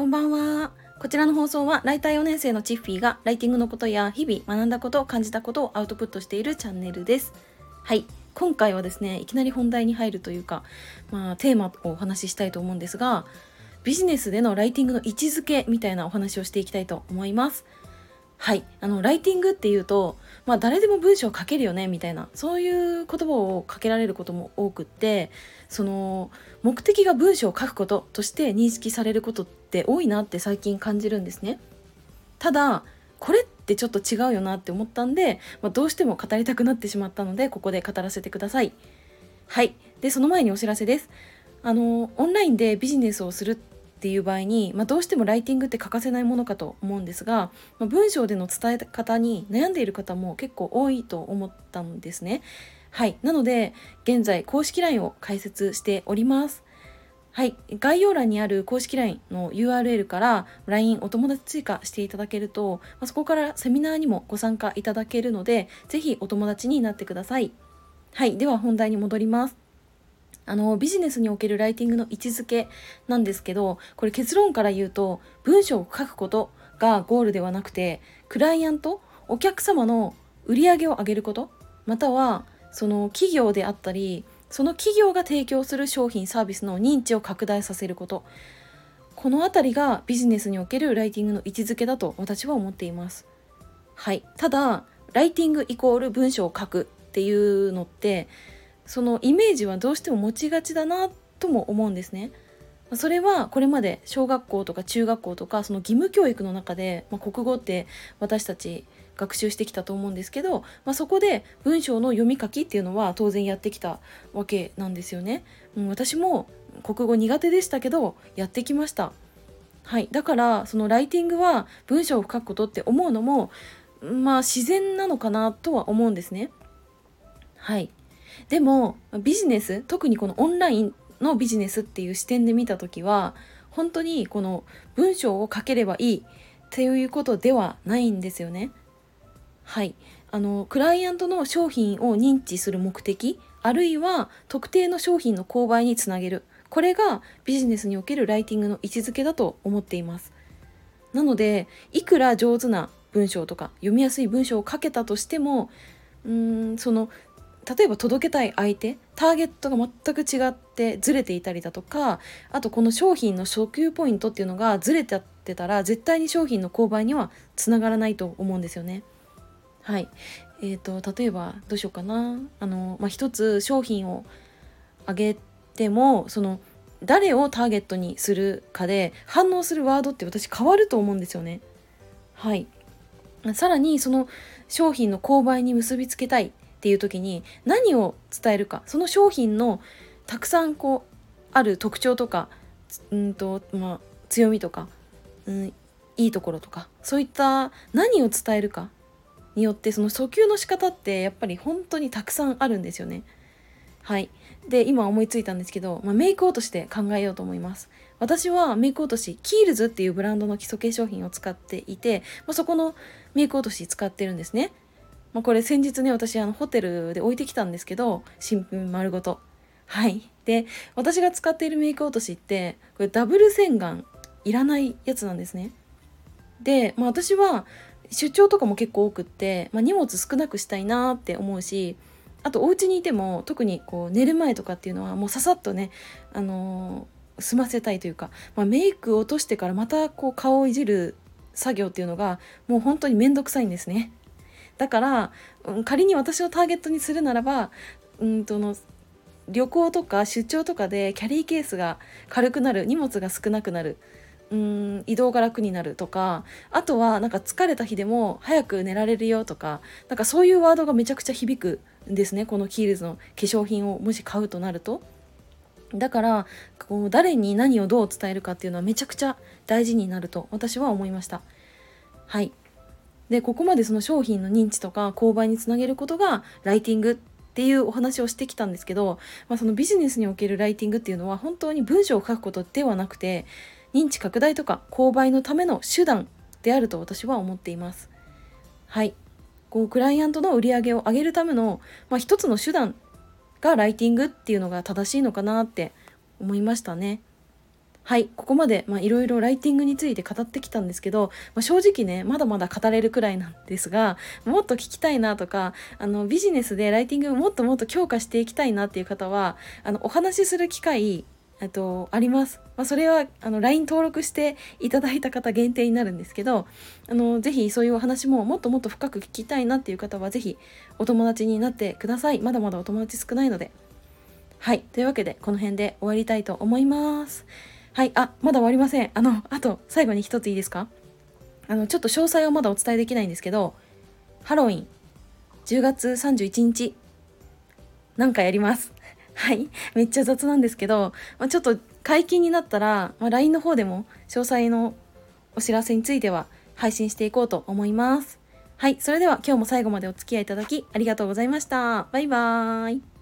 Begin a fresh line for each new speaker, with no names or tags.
こんばんは。こちらの放送はライター4年生のチッフィーがライティングのことや日々学んだことを感じたことをアウトプットしているチャンネルです。はい。今回はですね、いきなり本題に入るというか、まあ、テーマをお話ししたいと思うんですが、ビジネスでのライティングの位置づけみたいなお話をしていきたいと思います。はい。あの、ライティングっていうと、まあ、誰でも文章を書けるよね、みたいな、そういう言葉をかけられることも多くって、その、目的が文章を書くこととして認識されることって多いなって最近感じるんですね。ただ、これってちょっと違うよなって思ったんで、まあ、どうしても語りたくなってしまったので、ここで語らせてください。はい。で、その前にお知らせです。あの、オンラインでビジネスをするっていう場合に、まあ、どうしてもライティングって欠かせないものかと思うんですが、まあ、文章での伝え方に悩んでいる方も結構多いと思ったんですね。はい。なので、現在公式 LINE を開設しております。はい。概要欄にある公式 LINE の URL から LINE お友達追加していただけると、まあ、そこからセミナーにもご参加いただけるので、ぜひお友達になってください。はい。では本題に戻ります。あのビジネスにおけるライティングの位置づけなんですけどこれ結論から言うと文章を書くことがゴールではなくてクライアントお客様の売り上げを上げることまたはその企業であったりその企業が提供する商品サービスの認知を拡大させることこの辺りがビジネスにおけるライティングの位置づけだと私は思っています。はい。ただライティングイコール文章を書くっていうのってそのイメージはどうしても持ちがちだなとも思うんですね。それはこれまで小学校とか中学校とかその義務教育の中で、まあ、国語って私たち学習してきたと思うんですけど、まあ、そこで文章の読み書きっていうのは当然やってきたわけなんですよね。うん、私も国語苦手でしたけどやってきました。はい、だからそのライティングは文章を書くことって思うのもまあ自然なのかなとは思うんですね。はいでもビジネス特にこのオンラインのビジネスっていう視点で見た時は本当にこの文章を書ければいいっていうことではないんですよね。はい。あのクライアントの商品を認知する目的あるいは特定の商品の購買につなげる。これがビジネスにおけるライティングの位置づけだと思っています。なのでいくら上手な文章とか読みやすい文章を書けたとしてもうーんその例えば届けたい相手ターゲットが全く違ってずれていたりだとかあとこの商品の初級ポイントっていうのがずれてってたら絶対に商品の購買にはつながらないと思うんですよね。はいえーと、例えばどうしようかなあの、まあ、一つ商品をあげてもその誰をターゲットにするかで反応するワードって私変わると思うんですよね。はいさらにその商品の購買に結びつけたいっていう時に何を伝えるかその商品のたくさんこうある特徴とかうんと、まあ、強みとか、うん、いいところとかそういった何を伝えるかによってその訴求の仕方ってやっぱり本当にたくさんあるんですよね。はい。で、今思いついたんですけど、まあ、メイク落としで考えようと思います。私はメイク落とし、キールズっていうブランドの基礎化粧品を使っていて、まあ、そこのメイク落とし使ってるんですね。まあ、これ先日ね私あのホテルで置いてきたんですけど新品丸ごと。はい。で私が使っているメイク落としってこれダブル洗顔いらないやつなんですね。で、まあ、私は出張とかも結構多くって、まあ、荷物少なくしたいなって思うしあとお家にいても特にこう寝る前とかっていうのはもうささっとね、あのー、済ませたいというか、まあ、メイク落としてからまたこう顔をいじる作業っていうのがもう本当に面倒くさいんですね。だから、うん、仮に私をターゲットにするならばうんとの旅行とか出張とかでキャリーケースが軽くなる荷物が少なくなるうん移動が楽になるとかあとはなんか疲れた日でも早く寝られるよとかなんかそういうワードがめちゃくちゃ響くんですねこのキールズの化粧品をもし買うとなると。だからこう誰に何をどう伝えるかっていうのはめちゃくちゃ大事になると私は思いました。はいでここまでその商品の認知とか購買につなげることがライティングっていうお話をしてきたんですけど、まあ、そのビジネスにおけるライティングっていうのは本当に文章を書くことではなくて認知拡大とか購買のための手段であると私は思っています。はいこうクライアントの売り上げを上げるための、まあ、一つの手段がライティングっていうのが正しいのかなって思いましたね。はいここまでいろいろライティングについて語ってきたんですけど、まあ、正直ねまだまだ語れるくらいなんですがもっと聞きたいなとかあのビジネスでライティングをもっともっと強化していきたいなっていう方はあのお話しする機会とあります。まあ、それはあの LINE 登録していただいた方限定になるんですけどあのぜひそういうお話ももっともっと深く聞きたいなっていう方はぜひお友達になってください。まだまだお友達少ないので。はい。というわけでこの辺で終わりたいと思います。はい、あ、まだ終わりません。あの、あと、最後に一ついいですか？あの、ちょっと詳細はまだお伝えできないんですけど、ハロウィン、10月31日、なんかやります。はい。めっちゃ雑なんですけど、まあ、ちょっと解禁になったら、まあ、LINE の方でも詳細のお知らせについては配信していこうと思います。はい。それでは今日も最後までお付き合いいただきありがとうございました。バイバーイ。